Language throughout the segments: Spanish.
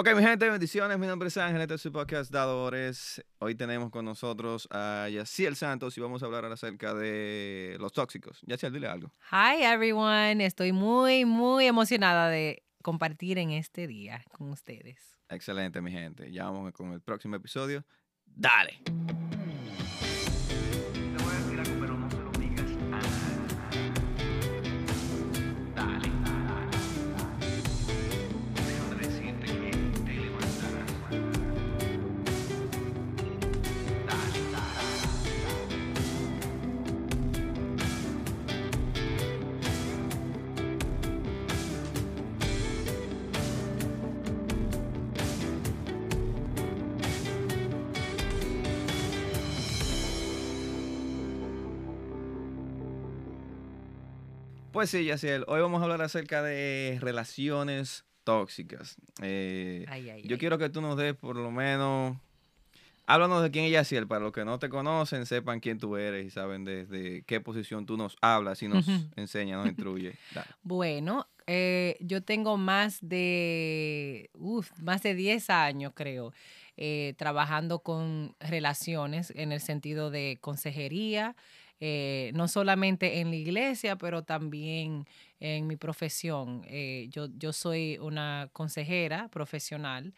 Ok, mi gente, bendiciones. Mi nombre es Ángel, este es su podcast Dadores. Hoy tenemos con nosotros a Yaciel Santos y vamos a hablar acerca de los tóxicos. Yaciel, dile algo. Hi, everyone. Estoy muy, muy emocionada de compartir en este día con ustedes. Excelente, mi gente. Ya vamos con el próximo episodio. Dale. Pues sí, Yaciel, hoy vamos a hablar acerca de relaciones tóxicas. Eh, yo quiero que tú nos des por lo menos, háblanos de quién es Yaciel, para los que no te conocen, sepan quién tú eres y saben desde qué posición tú nos hablas y nos enseñas, nos instruye. Bueno, eh, yo tengo más de, más de 10 años, creo, eh, trabajando con relaciones en el sentido de consejería, eh, no solamente en la iglesia, pero también en mi profesión. Eh, yo, yo soy una consejera profesional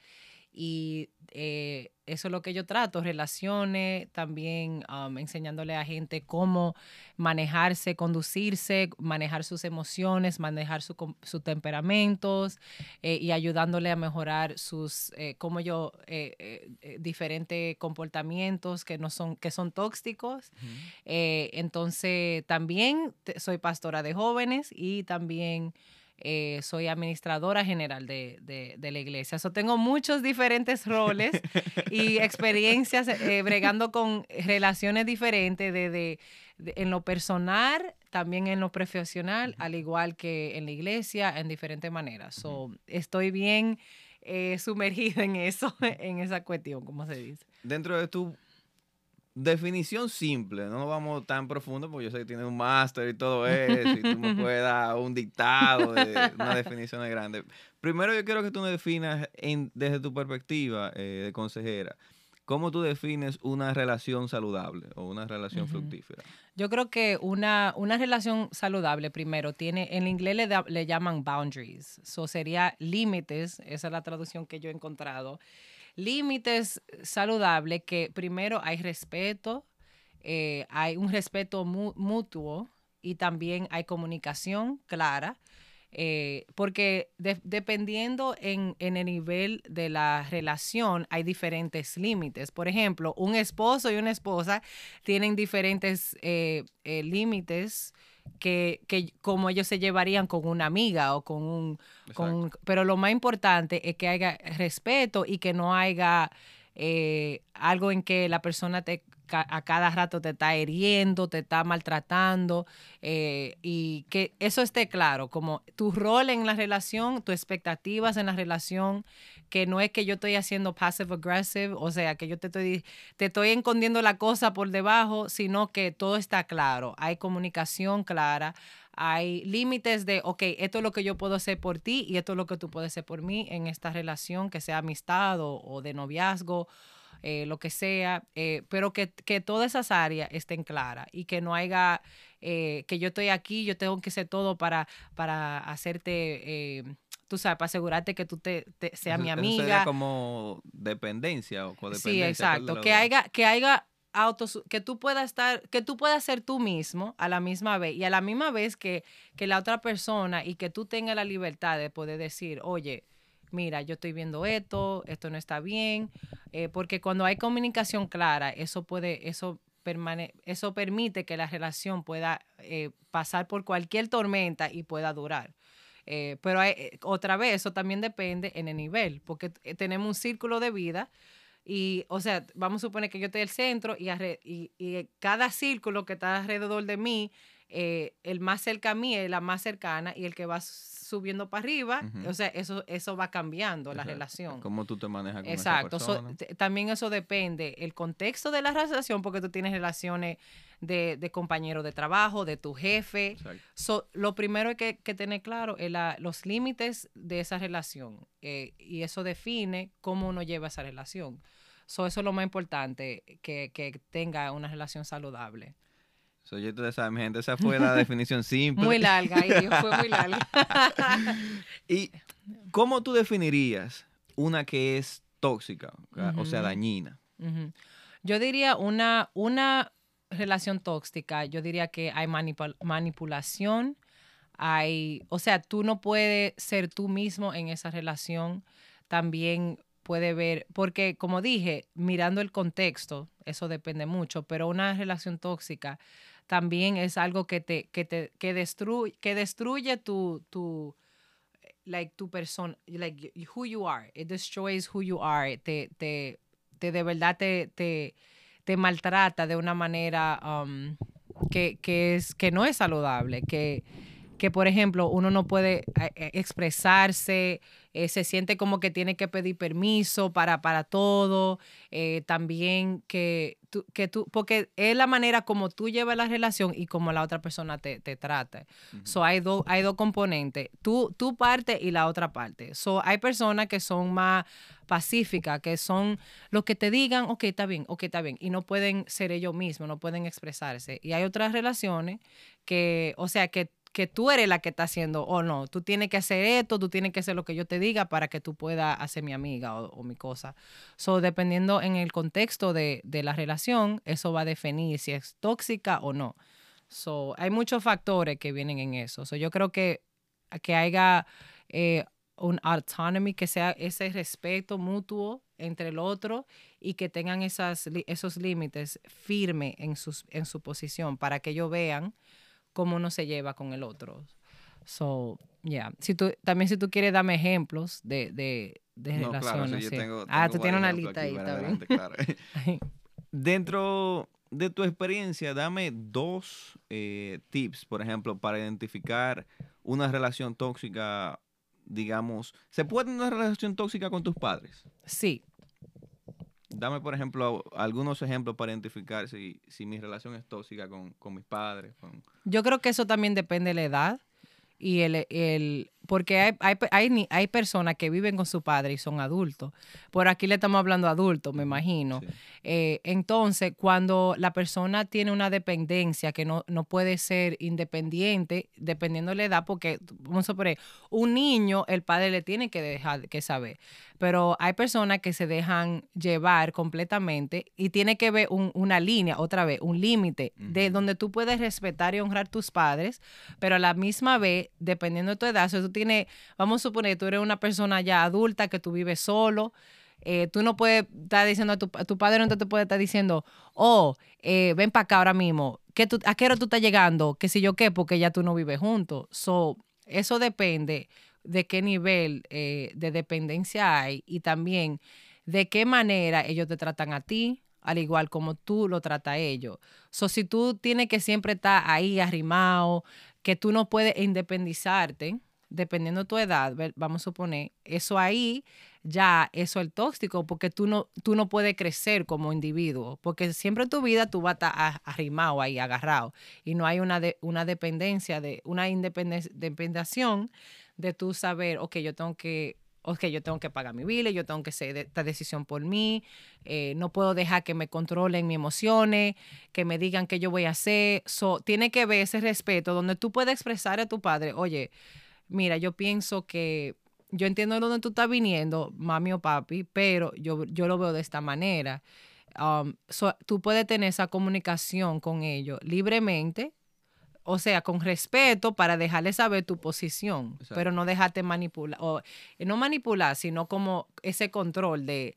y eh, eso es lo que yo trato, relaciones, también um, enseñándole a gente cómo manejarse, conducirse, manejar sus emociones, manejar sus temperamentos eh, y ayudándole a mejorar sus, eh, como yo, diferentes comportamientos que, no son, que son tóxicos. entonces, también soy pastora de jóvenes y también... Eh, soy administradora general de, la iglesia. So, tengo muchos diferentes roles y experiencias eh, bregando con relaciones diferentes de, en lo personal, también en lo profesional, al igual que en la iglesia, en diferentes maneras. So, estoy bien eh, sumergida en eso, en esa cuestión, como se dice. Dentro de tu definición simple, no vamos tan profundo porque yo sé que tienes un máster y todo eso y tú me puedes dar un dictado de una definición grande. Primero yo quiero que tú me definas desde tu perspectiva eh, de consejera, ¿cómo tú defines una relación saludable o una relación fructífera? Yo creo que una, una relación saludable primero tiene, en inglés le, le llaman boundaries, eso sería límites, esa es la traducción que yo he encontrado límites saludables que primero hay respeto, eh, hay un respeto mutuo y también hay comunicación clara. Eh, porque dependiendo en, el nivel de la relación hay diferentes límites. Por ejemplo, un esposo y una esposa tienen diferentes eh, límites que, que como ellos se llevarían con una amiga o con un, con Pero lo más importante es que haya respeto y que no haya eh, algo en que la persona te a cada rato te está hiriendo, te está maltratando eh, y que eso esté claro, como tu rol en la relación, tus expectativas en la relación, que no es que yo estoy haciendo passive aggressive, o sea, que yo te estoy, te estoy escondiendo la cosa por debajo, sino que todo está claro, hay comunicación clara, hay límites de, ok, esto es lo que yo puedo hacer por ti y esto es lo que tú puedes hacer por mí en esta relación, que sea amistad o de noviazgo eh, lo que sea, eh, pero que, todas esas áreas estén claras y que no haya, eh, que yo estoy aquí, yo tengo que hacer todo para, para hacerte tú sabes, para asegurarte que tú te, seas mi amiga. Eso como dependencia o codependencia. Sí, exacto. Que haya, que haya autos, que tú puedas estar, que tú puedas ser tú mismo a la misma vez y a la misma vez que, que la otra persona y que tú tengas la libertad de poder decir, oye, mira, yo estoy viendo esto, esto no está bien, eh, porque cuando hay comunicación clara, eso puede, eso permane eso permite que la relación pueda eh, pasar por cualquier tormenta y pueda durar. Eh, pero otra vez, eso también depende en el nivel, porque tenemos un círculo de vida y, o sea, vamos a suponer que yo estoy el centro y, y, y cada círculo que está alrededor de mí eh, el más cerca a mí es la más cercana y el que va subiendo para arriba, o sea, eso, eso va cambiando la relación. Cómo tú te manejas con Exacto. esa persona. también eso depende el contexto de la relación, porque tú tienes relaciones de, de compañero de trabajo, de tu jefe. lo primero que, que tener claro es los límites de esa relación eh, y eso define cómo uno lleva esa relación. eso es lo más importante, que, que tenga una relación saludable. Soy yo, ustedes saben, mi gente, esa fue la definición simple. Muy larga, fue muy larga. ¿Y cómo tú definirías una que es tóxica, o sea, dañina? Yo diría una, una relación tóxica, yo diría que hay manipulación, hay, o sea, tú no puedes ser tú mismo en esa relación. También puede ver, porque como dije, mirando el contexto, eso depende mucho, pero una relación tóxica también es algo que te, que te, que destruye, que destruye tu, tu, like, tu persona, like, who you are. It destroys who you are. Te, te, te de verdad te, te, te maltrata de una manera um, que, que, es, que no es saludable, que, que por ejemplo uno no puede eh, eh, expresarse, eh, se siente como que tiene que pedir permiso para, para todo, eh, también que tú, que tú, porque es la manera como tú llevas la relación y como la otra persona te, te trata. So hay, dos hay dos componentes, tú, tu parte y la otra parte. So hay personas que son más pacíficas, que son los que te digan, ok, está bien, ok, está bien, y no pueden ser ellos mismos, no pueden expresarse. Y hay otras relaciones que, o sea, que que tú eres la que está haciendo o no. Tú tienes que hacer esto, tú tienes que hacer lo que yo te diga para que tú puedas hacer mi amiga o, mi cosa. So, dependiendo en el contexto de, la relación, eso va a definir si es tóxica o no. So, hay muchos factores que vienen en eso. So, yo creo que, que haya eh, un autonomy, que sea ese respeto mutuo entre el otro y que tengan esos límites firmes en, sus, en su posición para que ellos vean cómo uno se lleva con el otro. So, yeah. Si tú, también si tú quieres darme ejemplos de, de, de relaciones. ah, tú tienes una lista ahí, también. Dentro de tu experiencia, dame dos eh, tips, por ejemplo, para identificar una relación tóxica, digamos. ¿Se puede tener una relación tóxica con tus padres? Sí, Dame, por ejemplo, algunos ejemplos para identificar si, si mi relación es tóxica con, con mis padres. Yo creo que eso también depende de la edad y el, el porque hay, hay, hay, hay, personas que viven con su padre y son adultos. Por aquí le estamos hablando adultos, me imagino. Eh, entonces, cuando la persona tiene una dependencia que no, no puede ser independiente, dependiendo de la edad, porque, vamos a poner, un niño, el padre le tiene que dejar que saber. Pero hay personas que se dejan llevar completamente y tiene que ver una línea, otra vez, un límite, de donde tú puedes respetar y honrar tus padres, pero a la misma vez, dependiendo de tu edad, si tú vamos a suponer, tú eres una persona ya adulta, que tú vives solo, eh, tú no puedes estar diciendo a tu, padre, no te puede estar diciendo, oh, eh, ven para acá ahora mismo, ¿Qué tú, ¿a qué hora tú estás llegando? ¿Qué sé yo qué? Porque ya tú no vives juntos. So, eso depende de qué nivel eh, de dependencia hay y también de qué manera ellos te tratan a ti, al igual como tú lo tratas a ellos. So, si tú tienes que siempre estar ahí arrimado, que tú no puedes independizarte, dependiendo de tu edad, vamos a suponer, eso ahí ya eso es tóxico, porque tú no, tú no puedes crecer como individuo, porque siempre en tu vida tú vas a estar arrimado ahí, agarrado, y no hay una, de, una dependencia, de una independación de tú saber, ok, yo tengo que ok, yo tengo que pagar mi bile, yo tengo que hacer esta decisión por mí, eh, no puedo dejar que me controlen mis emociones, que me digan qué yo voy a hacer. So, tiene que ver ese respeto donde tú puedes expresar a tu padre, oye, mira, yo pienso que yo entiendo de dónde tú estás viniendo, mami o papi, pero yo, yo lo veo de esta manera. Um, tú puedes tener esa comunicación con ellos libremente, o sea, con respeto para dejarle saber tu posición, pero no dejarte manipular, o eh, no manipular, sino como ese control de,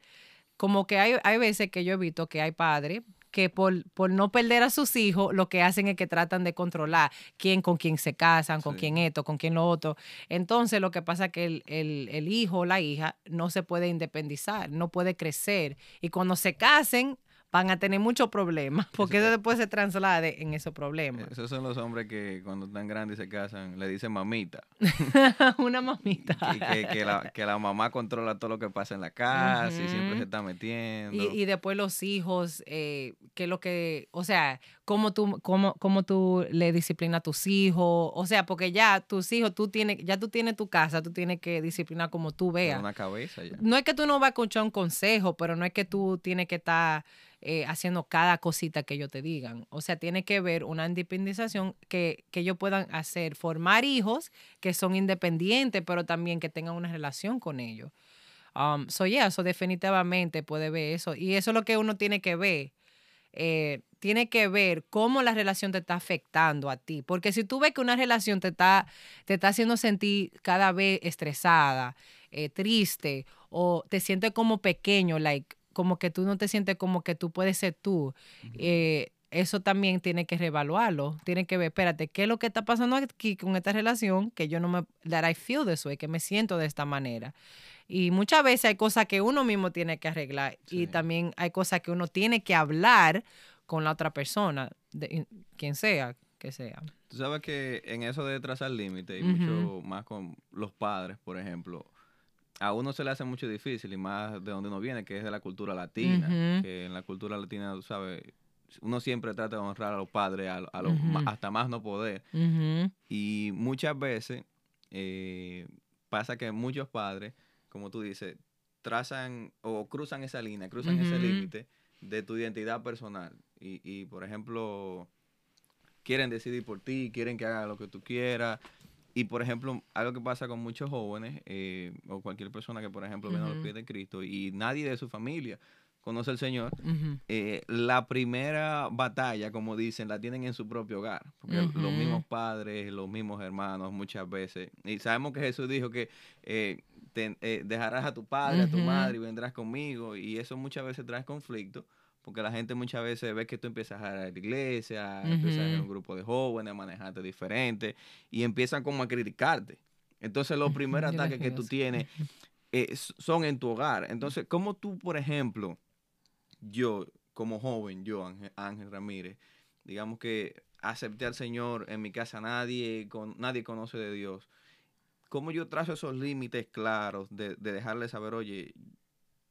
como que hay, hay veces que yo he visto que hay padres que por, por, no perder a sus hijos, lo que hacen es que tratan de controlar quién con quién se casan, con quién esto, con quién lo otro. Entonces lo que pasa es que el, el, el hijo o la hija no se puede independizar, no puede crecer. Y cuando se casen, van a tener muchos problemas, porque eso después se traslade en esos problemas. Esos son los hombres que cuando están grandes y se casan, le dicen mamita. Una mamita. Que, que, la, que, la, mamá controla todo lo que pasa en la casa y siempre se está metiendo. Y, y después los hijos, eh, que lo que, o sea, cómo tú, cómo, cómo tú le disciplinas a tus hijos, o sea, porque ya tus hijos, tú tienes, ya tú tienes tu casa, tú tienes que disciplinar como tú veas. Una cabeza ya. No es que tú no vas a escuchar un consejo, pero no es que tú tienes que estar eh, haciendo cada cosita que ellos te digan. O sea, tiene que ver una independización que, que ellos puedan hacer, formar hijos que son independientes, pero también que tengan una relación con ellos. Um, so, yeah, eso definitivamente puede ver eso. Y eso es lo que uno tiene que ver. Eh, tiene que ver cómo la relación te está afectando a ti. Porque si tú ves que una relación te está, te está haciendo sentir cada vez estresada, eh, triste, o te sientes como pequeño, like, como que tú no te sientes como que tú puedes ser tú. Eh, eso también tiene que reevaluarlo. Tiene que ver, espérate, ¿qué es lo que está pasando aquí con esta relación? Que yo no me, that I feel this way, que me siento de esta manera. Y muchas veces hay cosas que uno mismo tiene que arreglar y también hay cosas que uno tiene que hablar con la otra persona, de, quien sea que sea. Tú sabes que en eso de trazar límites y mucho más con los padres, por ejemplo, a uno se le hace mucho difícil y más de donde uno viene, que es de la cultura latina, que en la cultura latina, tú sabes, uno siempre trata de honrar a los padres a, los, hasta más no poder. Y muchas veces eh, pasa que muchos padres, como tú dices, trazan o cruzan esa línea, cruzan ese límite de tu identidad personal. Y, y, por ejemplo, quieren decidir por ti, quieren que haga lo que tú quieras, y por ejemplo, algo que pasa con muchos jóvenes eh, o cualquier persona que, por ejemplo, viene a los pies de Cristo y nadie de su familia conoce al Señor, eh, la primera batalla, como dicen, la tienen en su propio hogar. Porque los mismos padres, los mismos hermanos, muchas veces. Y sabemos que Jesús dijo que eh, dejarás a tu padre, a tu madre y vendrás conmigo. Y eso muchas veces trae conflicto porque la gente muchas veces ve que tú empiezas a ir a la iglesia, empiezas a ir a un grupo de jóvenes, a manejarte diferente, y empiezan como a criticarte. Entonces los primeros ataques que tú tienes eh, son en tu hogar. Entonces, ¿cómo tú, por ejemplo, yo como joven, yo, Ángel, Ramírez, digamos que acepté al Señor en mi casa, nadie, con, nadie conoce de Dios. ¿Cómo yo trazo esos límites claros de, de dejarle saber, oye,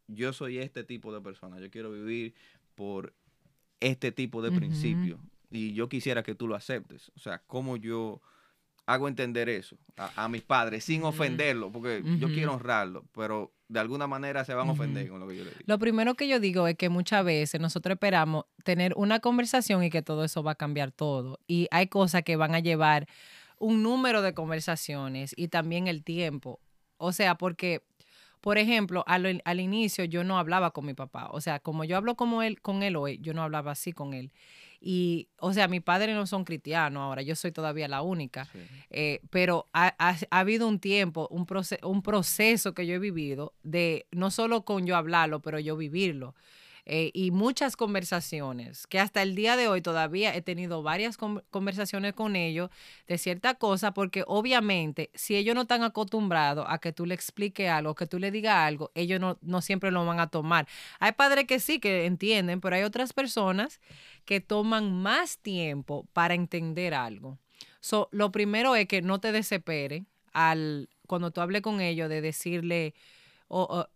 yo soy este tipo de persona, yo quiero vivir por este tipo de principios. Y yo quisiera que tú lo aceptes. O sea, cómo yo hago entender eso a, mis padres sin ofenderlo, porque yo quiero honrarlo, pero de alguna manera se van a ofender con lo que yo le digo. Lo primero que yo digo es que muchas veces nosotros esperamos tener una conversación y que todo eso va a cambiar todo. Y hay cosas que van a llevar un número de conversaciones y también el tiempo. O sea, porque por ejemplo, al, al, inicio yo no hablaba con mi papá. O sea, como yo hablo como él, con él hoy, yo no hablaba así con él. Y, o sea, mis padres no son cristianos ahora, yo soy todavía la única. Eh, pero ha, ha, habido un tiempo, un, un proceso que yo he vivido de no solo con yo hablarlo, pero yo vivirlo. Eh, y muchas conversaciones, que hasta el día de hoy todavía he tenido varias conversaciones con ellos de cierta cosa, porque obviamente si ellos no están acostumbrados a que tú le expliques algo, que tú le digas algo, ellos no, no siempre lo van a tomar. Hay padres que sí, que entienden, pero hay otras personas que toman más tiempo para entender algo. So, lo primero es que no te desespere al, cuando tú hables con ellos de decirle, o,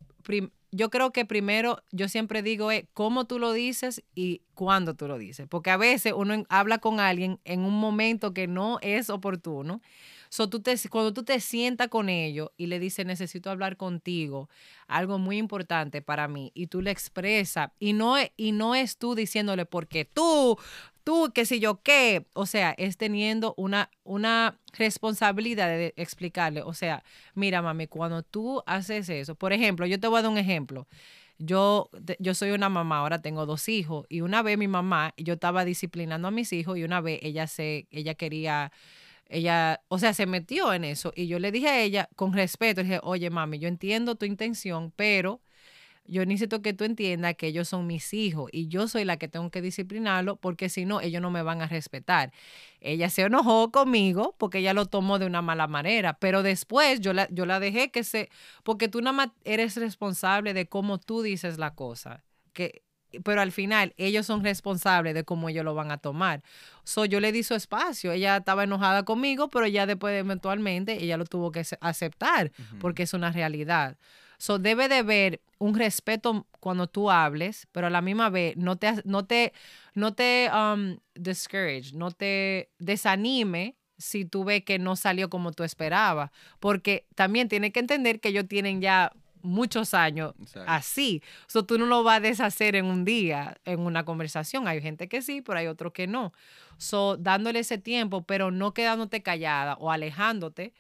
yo creo que primero, yo siempre digo, es cómo tú lo dices y cuándo tú lo dices. Porque a veces uno habla con alguien en un momento que no es oportuno. So, tú te, cuando tú te sientas con ellos y le dices, necesito hablar contigo, algo muy importante para mí, y tú le expresas, y no, y no es tú diciéndole, porque tú tú, qué sé yo qué. O sea, es teniendo una, una responsabilidad de explicarle. O sea, mira, mami, cuando tú haces eso, por ejemplo, yo te voy a dar un ejemplo. Yo, yo soy una mamá, ahora tengo dos hijos, y una vez mi mamá, yo estaba disciplinando a mis hijos, y una vez ella se, ella quería ella, o sea, se metió en eso y yo le dije a ella con respeto, le dije, oye mami, yo entiendo tu intención, pero yo necesito que tú entiendas que ellos son mis hijos y yo soy la que tengo que disciplinarlo porque si no, ellos no me van a respetar. Ella se enojó conmigo porque ella lo tomó de una mala manera, pero después yo la, yo la dejé que se, porque tú nada más eres responsable de cómo tú dices la cosa. Que pero al final ellos son responsables de cómo ellos lo van a tomar. So, yo le di su espacio. Ella estaba enojada conmigo, pero ya después eventualmente ella lo tuvo que aceptar porque es una realidad. So, debe de haber un respeto cuando tú hables, pero a la misma vez no te, no te, no te um, discourage, no te desanime si tú ves que no salió como tú esperabas, porque también tienes que entender que ellos tienen ya muchos años así. So, tú no lo vas a deshacer en un día, en una conversación. Hay gente que sí, pero hay otros que no. So, dándole ese tiempo, pero no quedándote callada o alejándote.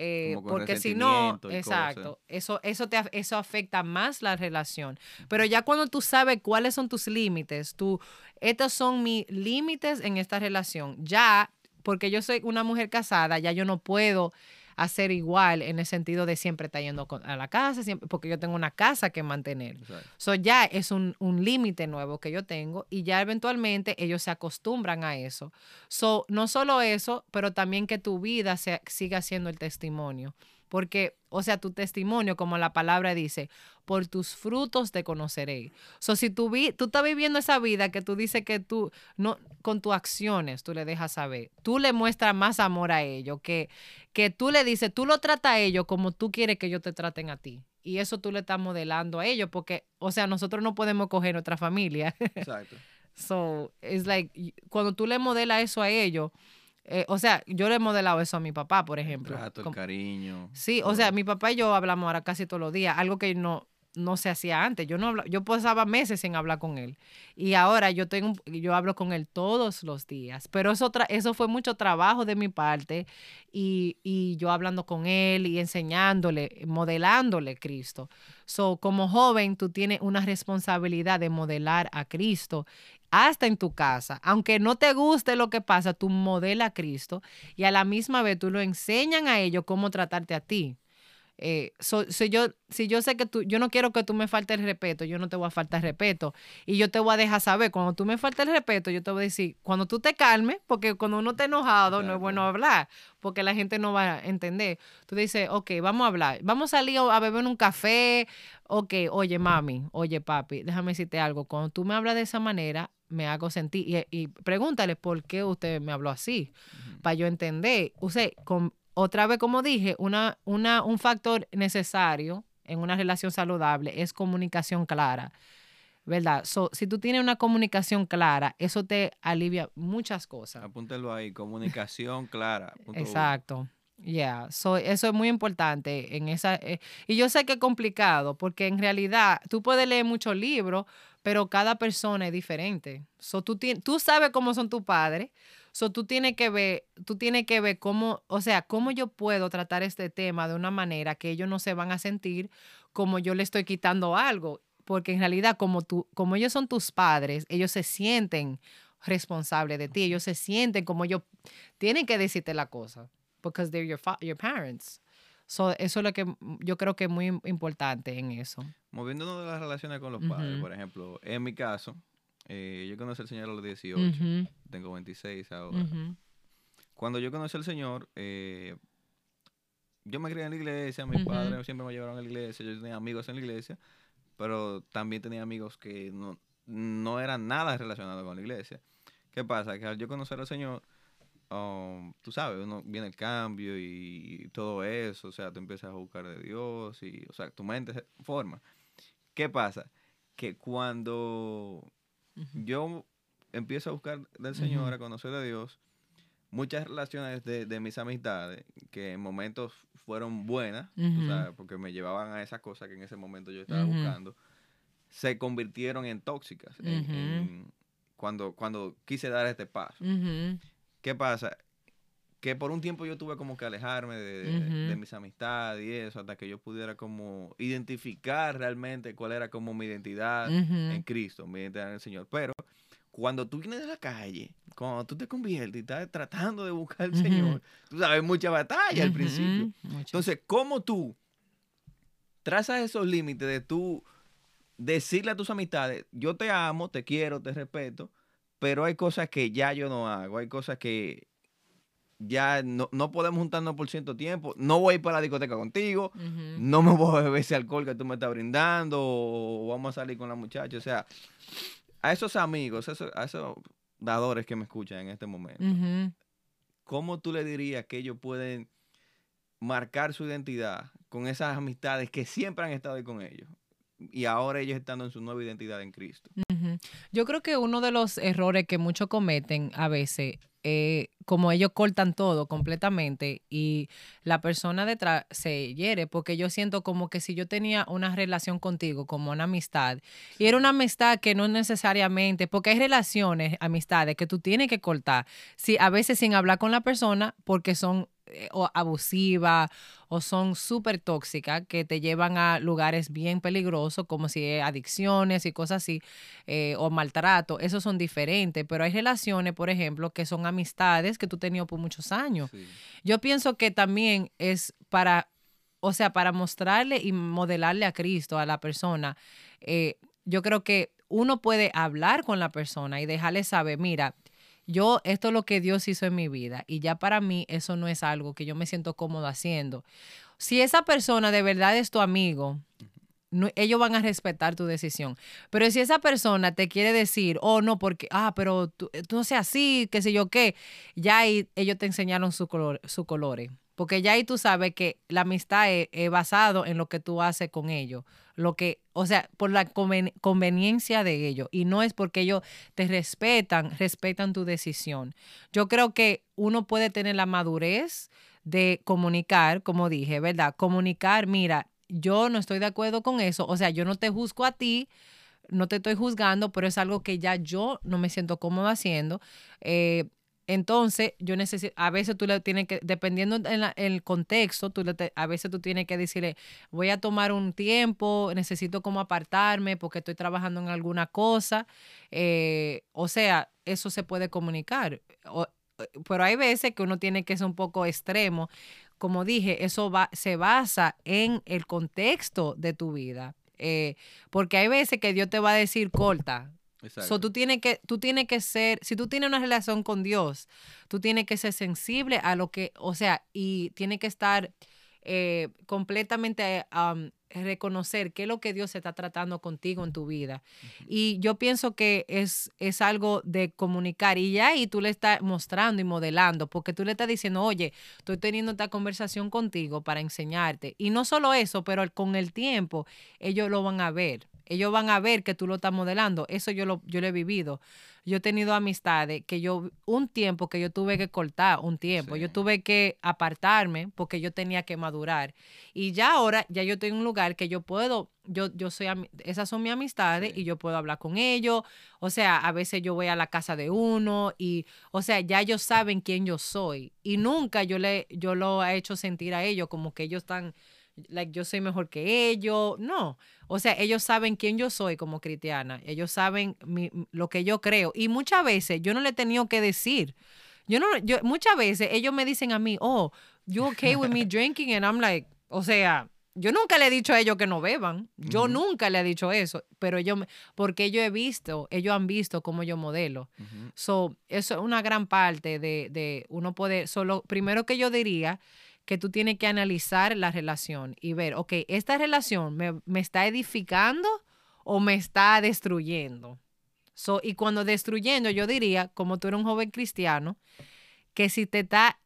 Eh, porque si no, exacto, eso, eso, te, eso afecta más la relación. Pero ya cuando tú sabes cuáles son tus límites, tú, estos son mis límites en esta relación, ya, porque yo soy una mujer casada, ya yo no puedo hacer igual en el sentido de siempre estar yendo a la casa, siempre, porque yo tengo una casa que mantener. So ya es un, límite nuevo que yo tengo y ya eventualmente ellos se acostumbran a eso. So, no solo eso, pero también que tu vida se, siga siendo el testimonio. Porque, o sea, tu testimonio, como la palabra dice, por tus frutos te conoceré. So, si tú, vi, tú estás viviendo esa vida que tú dices que tú, no, con tus acciones, tú le dejas saber, tú le muestras más amor a ellos, que, que tú le dices, tú lo tratas a ellos como tú quieres que ellos te traten a ti. Y eso tú le estás modelando a ellos, porque, o sea, nosotros no podemos coger nuestra familia. Exacto. so, it's like, cuando tú le modelas eso a ellos, eh, o sea, yo le he modelado eso a mi papá, por ejemplo. El trato, el cariño. Sí, o sea, mi papá y yo hablamos ahora casi todos los días, algo que no, no se hacía antes. Yo no yo pasaba meses sin hablar con él. Y ahora yo tengo yo hablo con él todos los días. Pero eso eso fue mucho trabajo de mi parte y, y, yo hablando con él y enseñándole, modelándole Cristo. So, como joven, tú tienes una responsabilidad de modelar a Cristo hasta en tu casa. Aunque no te guste lo que pasa, tú modela a Cristo y a la misma vez tú lo enseñan a ellos cómo tratarte a ti. Eh, si, yo, si yo sé que tú, yo no quiero que tú me faltes el respeto, yo no te voy a faltar respeto. Y yo te voy a dejar saber, cuando tú me faltes el respeto, yo te voy a decir, cuando tú te calmes, porque cuando uno está enojado no es bueno hablar, porque la gente no va a entender. Tú dices, ok, vamos a hablar, vamos a salir a beber un café, ok, oye mami, oye papi, déjame decirte algo, cuando tú me hablas de esa manera, me hago sentir, y, pregúntale por qué usted me habló así, para yo entender. Usted, con, otra vez, como dije, una, una, un factor necesario en una relación saludable es comunicación clara. ¿Verdad? si tú tienes una comunicación clara, eso te alivia muchas cosas. Apúntelo ahí, comunicación clara. Exacto. Yeah, so, eso es muy importante en esa eh, y yo sé que es complicado porque en realidad tú puedes leer muchos libros, pero cada persona es diferente. So, tú, tú sabes cómo son tus padres, So, tú tienes que ver, tú tienes que ver cómo, o sea, cómo yo puedo tratar este tema de una manera que ellos no se van a sentir como yo le estoy quitando algo, porque en realidad como tú, como ellos son tus padres, ellos se sienten responsables de ti, ellos se sienten como ellos tienen que decirte la cosa, because they're your, your parents. So, eso es lo que yo creo que es muy importante en eso. Moviéndonos de las relaciones con los padres, por ejemplo, en mi caso, eh, yo conocí al Señor a los 18, tengo 26 ahora. Cuando yo conocí al Señor, eh, yo me crié en la iglesia, mis padres siempre me llevaron a la iglesia, yo tenía amigos en la iglesia, pero también tenía amigos que no, no eran nada relacionados con la iglesia. ¿Qué pasa? Que al yo conocer al Señor, um, tú sabes, uno viene el cambio y, todo eso, o sea, tú empiezas a buscar de Dios y, o sea, tu mente se forma. ¿Qué pasa? Que cuando yo empiezo a buscar del Señor, a conocer a Dios. Muchas relaciones de, mis amistades, que en momentos fueron buenas, porque me llevaban a esas cosas que en ese momento yo estaba buscando, se convirtieron en tóxicas cuando, cuando quise dar este paso. ¿Qué pasa? Que por un tiempo yo tuve como que alejarme de, mis amistades y eso, hasta que yo pudiera como identificar realmente cuál era como mi identidad en Cristo, mi identidad en el Señor. Pero cuando tú vienes de la calle, cuando tú te conviertes y estás tratando de buscar al Señor, tú sabes, mucha batalla al principio. Entonces, ¿cómo tú trazas esos límites de tú decirle a tus amistades, yo te amo, te quiero, te respeto, pero hay cosas que ya yo no hago, hay cosas que ya no, podemos juntarnos por cierto tiempo, no voy a ir para la discoteca contigo, no me voy a beber ese alcohol que tú me estás brindando, o vamos a salir con la muchacha, o sea, a esos amigos, a esos dadores que me escuchan en este momento, ¿cómo tú le dirías que ellos pueden marcar su identidad con esas amistades que siempre han estado ahí con ellos? Y ahora ellos estando en su nueva identidad en Cristo. Yo creo que uno de los errores que muchos cometen a veces eh, como ellos cortan todo completamente y la persona detrás se hiere, porque yo siento como que si yo tenía una relación contigo como una amistad, y era una amistad que no necesariamente, porque hay relaciones, amistades que tú tienes que cortar, si, a veces sin hablar con la persona porque son eh, o abusivas o son súper tóxicas que te llevan a lugares bien peligrosos como si adicciones y cosas así eh, o maltrato, esos son diferentes, pero hay relaciones, por ejemplo, que son amistades que tú has tenido por muchos años. Yo pienso que también es para, o sea, para mostrarle y modelarle a Cristo a la persona, eh, yo creo que uno puede hablar con la persona y dejarle saber, mira, yo, esto es lo que Dios hizo en mi vida y ya para mí eso no es algo que yo me siento cómodo haciendo. Si esa persona de verdad es tu amigo, ellos van a respetar tu decisión. Pero si esa persona te quiere decir, oh, no, porque, ah, pero tú, no seas así, qué sé yo qué, ya ahí ellos te enseñaron su color, su colores. Porque ya ahí tú sabes que la amistad es, es basado en lo que tú haces con ellos lo que, o sea, por la conveniencia de ellos y no es porque ellos te respetan, respetan tu decisión. Yo creo que uno puede tener la madurez de comunicar, como dije, ¿verdad? Comunicar, mira, yo no estoy de acuerdo con eso, o sea, yo no te juzgo a ti, no te estoy juzgando, pero es algo que ya yo no me siento cómodo haciendo. Eh, entonces, yo necesito, a veces tú le tienes que, dependiendo en, el contexto, tú le a veces tú tienes que decirle, voy a tomar un tiempo, necesito como apartarme porque estoy trabajando en alguna cosa. Eh, o sea, eso se puede comunicar. pero hay veces que uno tiene que ser un poco extremo. Como dije, eso va, se basa en el contexto de tu vida. Eh, porque hay veces que Dios te va a decir corta, So, tú, tienes que, tú tienes que ser, si tú tienes una relación con Dios, tú tienes que ser sensible a lo que, o sea, y tiene que estar eh, completamente reconocer qué es lo que Dios está tratando contigo en tu vida. Y yo pienso que es, es algo de comunicar y ya ahí tú le estás mostrando y modelando, porque tú le estás diciendo, oye, estoy teniendo esta conversación contigo para enseñarte. Y no solo eso, pero con el tiempo ellos lo van a ver ellos van a ver que tú lo estás modelando. Eso yo lo, yo lo he vivido. Yo he tenido amistades que yo, un tiempo que yo tuve que cortar, un tiempo, yo tuve que apartarme porque yo tenía que madurar. Y ya ahora, ya yo estoy en un lugar que yo puedo, yo, yo soy, esas son mis amistades y yo puedo hablar con ellos. O sea, a veces yo voy a la casa de uno y, o sea, ya ellos saben quién yo soy. Y nunca yo, le, yo lo he hecho sentir a ellos como que ellos están like, yo soy mejor que ellos. No. O sea, ellos saben quién yo soy como cristiana. Ellos saben lo que yo creo. Y muchas veces yo no le he tenido que decir. Yo no, yo, muchas veces ellos me dicen a mí, oh, you okay with me drinking? And I'm like, o sea, yo nunca le he dicho a ellos que no beban. Yo nunca le he dicho eso. Pero yo, porque yo he visto, ellos han visto cómo yo modelo. So, eso es una gran parte de, de uno poder, solo, primero que yo diría, que tú tienes que analizar la relación y ver, ok, esta relación me, está edificando o me está destruyendo. So, y cuando destruyendo, yo diría, como tú eres un joven cristiano, que si te está,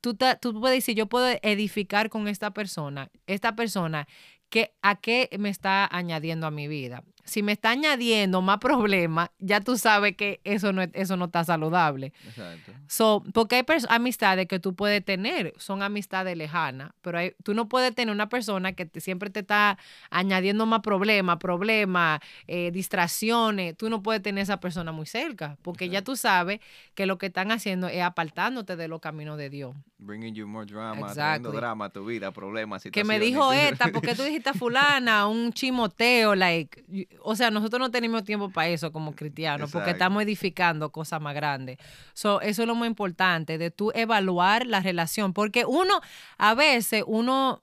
tú, tú puedes decir, yo puedo edificar con esta persona, esta persona, que, ¿a qué me está añadiendo a mi vida? Si me está añadiendo más problemas, ya tú sabes que eso no, eso no está saludable. Exacto. So, porque hay amistades que tú puedes tener, son amistades lejanas, pero hay, tú no puedes tener una persona que siempre te está añadiendo más problemas, problemas, eh, distracciones. Tú no puedes tener esa persona muy cerca, porque ya tú sabes que lo que están haciendo es apartándote de los caminos de Dios. Bringing you more drama, trayendo drama a tu vida, problemas, Que me dijo esta, porque tú dijiste fulana, un chimoteo, like o sea, nosotros no tenemos tiempo para eso como cristianos, porque estamos edificando cosas más grandes. So, eso es lo más importante, de tú evaluar la relación, porque uno, a veces, uno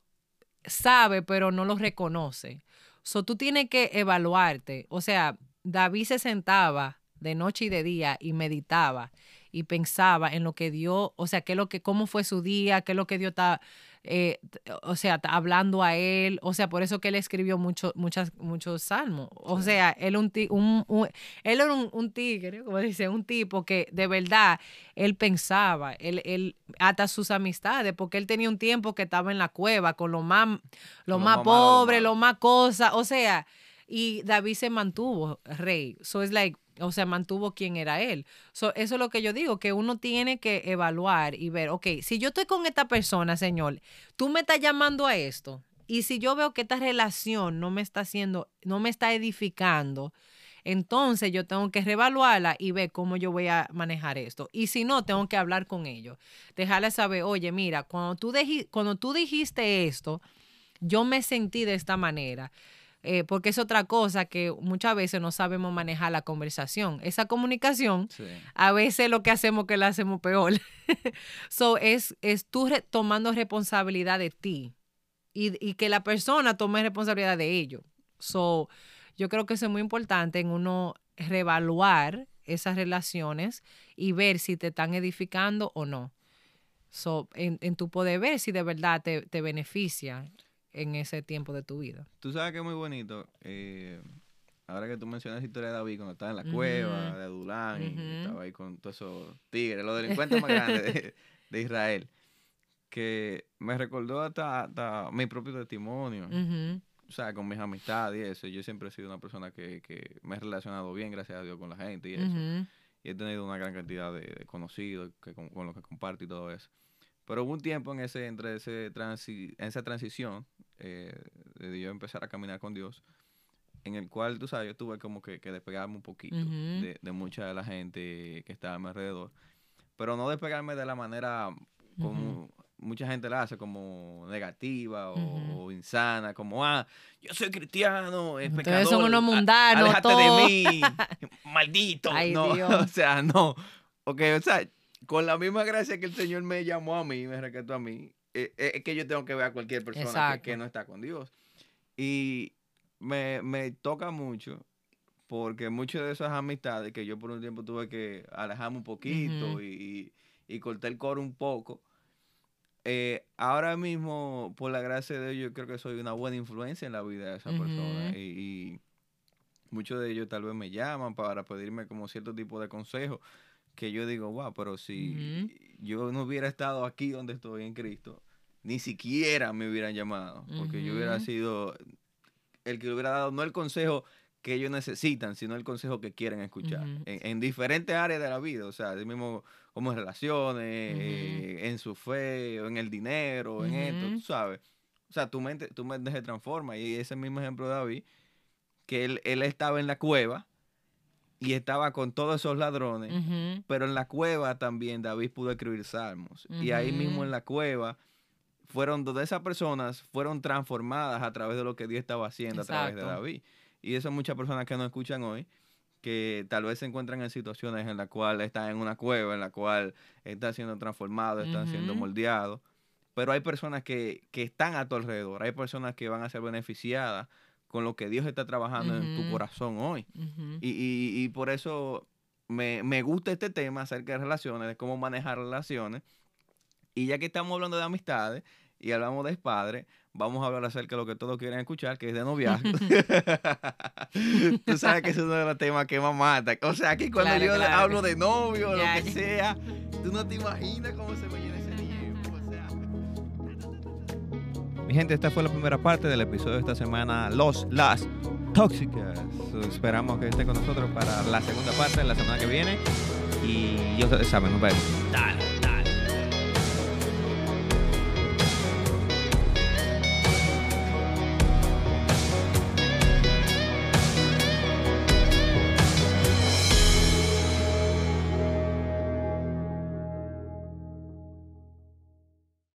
sabe, pero no lo reconoce. So, tú tienes que evaluarte. O sea, David se sentaba de noche y de día y meditaba y pensaba en lo que Dios, o sea, qué lo que, cómo fue su día, qué es lo que Dios está eh, o sea, t- hablando a él, o sea, por eso que él escribió mucho, muchas, muchos salmos. O sea, él, un, un, un- él era un, un tigre, como dice, un tipo que de verdad él pensaba, él, él hasta sus amistades, porque él tenía un tiempo que estaba en la cueva con lo más, lo Lo más lo pobre, malo. lo más cosas, o sea, y David se mantuvo rey. So it's like, o sea, mantuvo quién era él. So, eso es lo que yo digo, que uno tiene que evaluar y ver, ok, si yo estoy con esta persona, señor, tú me estás llamando a esto, y si yo veo que esta relación no me está haciendo, no me está edificando, entonces yo tengo que reevaluarla y ver cómo yo voy a manejar esto. Y si no, tengo que hablar con ellos. Dejarles saber, oye, mira, tú, cuando tú dijiste esto, yo me sentí de esta manera. Eh, porque es otra cosa que muchas veces no sabemos manejar la conversación. Esa comunicación, Sí. a veces lo que hacemos que la hacemos peor. so, es, es tú re- tomando responsabilidad de ti y, y que la persona tome responsabilidad de ello. So, yo creo que eso es muy importante en uno reevaluar esas relaciones y ver si te están edificando o no. So, en, en tu poder ver si de verdad te, te beneficia en ese tiempo de tu vida. Tú sabes que es muy bonito. eh, ahora que tú mencionas la historia de David cuando estaba en la cueva de Adulán y estaba ahí con todos esos tigres, los delincuentes más grandes de, de Israel, que me recordó hasta, hasta mi propio testimonio. Ujú, O sea, con mis amistades y eso. Yo siempre he sido una persona que, que me he relacionado bien, gracias a Dios, con la gente y eso. y he tenido una gran cantidad de, de conocidos que, con, con los que comparto y todo eso. Pero hubo un tiempo en ese, entre ese transi- esa transición eh, de yo empezar a caminar con Dios, en el cual, tú sabes, yo tuve como que, que despegarme un poquito Ujú. de, de mucha de la gente que estaba a mi alrededor. Pero no despegarme de la manera como mucha gente la hace, como negativa o, Ujú. o insana, como, ah, yo soy cristiano, es Ustedes son pecador, unos a- mundanos, aléjate todos". de mí, maldito. Ay, no, Dios. o sea, no. Ok, o sea, con la misma gracia que el Señor me llamó a mí, me rescató a mí, eh, eh, es que yo tengo que ver a cualquier persona que, no está con Dios. Y me, me toca mucho porque muchas de esas amistades que yo por un tiempo tuve que alejarme un poquito y, y, y cortar el coro un poco, eh, ahora mismo, por la gracia de Dios, yo creo que soy una buena influencia en la vida de esa persona. Y, y muchos de ellos tal vez me llaman para pedirme como cierto tipo de consejo que yo digo, wow, pero si yo no hubiera estado aquí donde estoy en Cristo, ni siquiera me hubieran llamado, porque yo hubiera sido el que le hubiera dado no el consejo que ellos necesitan, sino el consejo que quieren escuchar. En, en diferentes áreas de la vida, o sea, mismo como en relaciones, eh, en su fe, o en el dinero, en esto, tú sabes. O sea, tu mente, tu mente se transforma. Y ese mismo ejemplo de David, que él, él estaba en la cueva y estaba con todos esos ladrones, pero en la cueva también David pudo escribir salmos. Y ahí mismo en la cueva fueron donde esas personas fueron transformadas a través de lo que Dios estaba haciendo a través de. David. Y eso muchas personas que nos escuchan hoy, que tal vez se encuentran en situaciones en las cuales están en una cueva, en la cual están siendo transformados, están siendo moldeados. Pero hay personas que, que están a tu alrededor, hay personas que van a ser beneficiadas con lo que Dios está trabajando en tu corazón hoy. Y, y- y por eso me, me gusta este tema acerca de relaciones, de cómo manejar relaciones. Y ya que estamos hablando de amistades y hablamos de padres, vamos a hablar acerca de lo que todos quieren escuchar, que es de noviazgo. Tú sabes que es uno de los temas que más mata. O sea, que cuando Claro, yo claro. hablo de novio, Ya, lo que ya. sea, tú no te imaginas cómo se me llena Mi gente, esta fue la primera parte del episodio de esta semana, Los, las tóxicas. Esperamos que esté con nosotros para la segunda parte, la semana que viene. Y ya ustedes saben, nos vemos. Dale.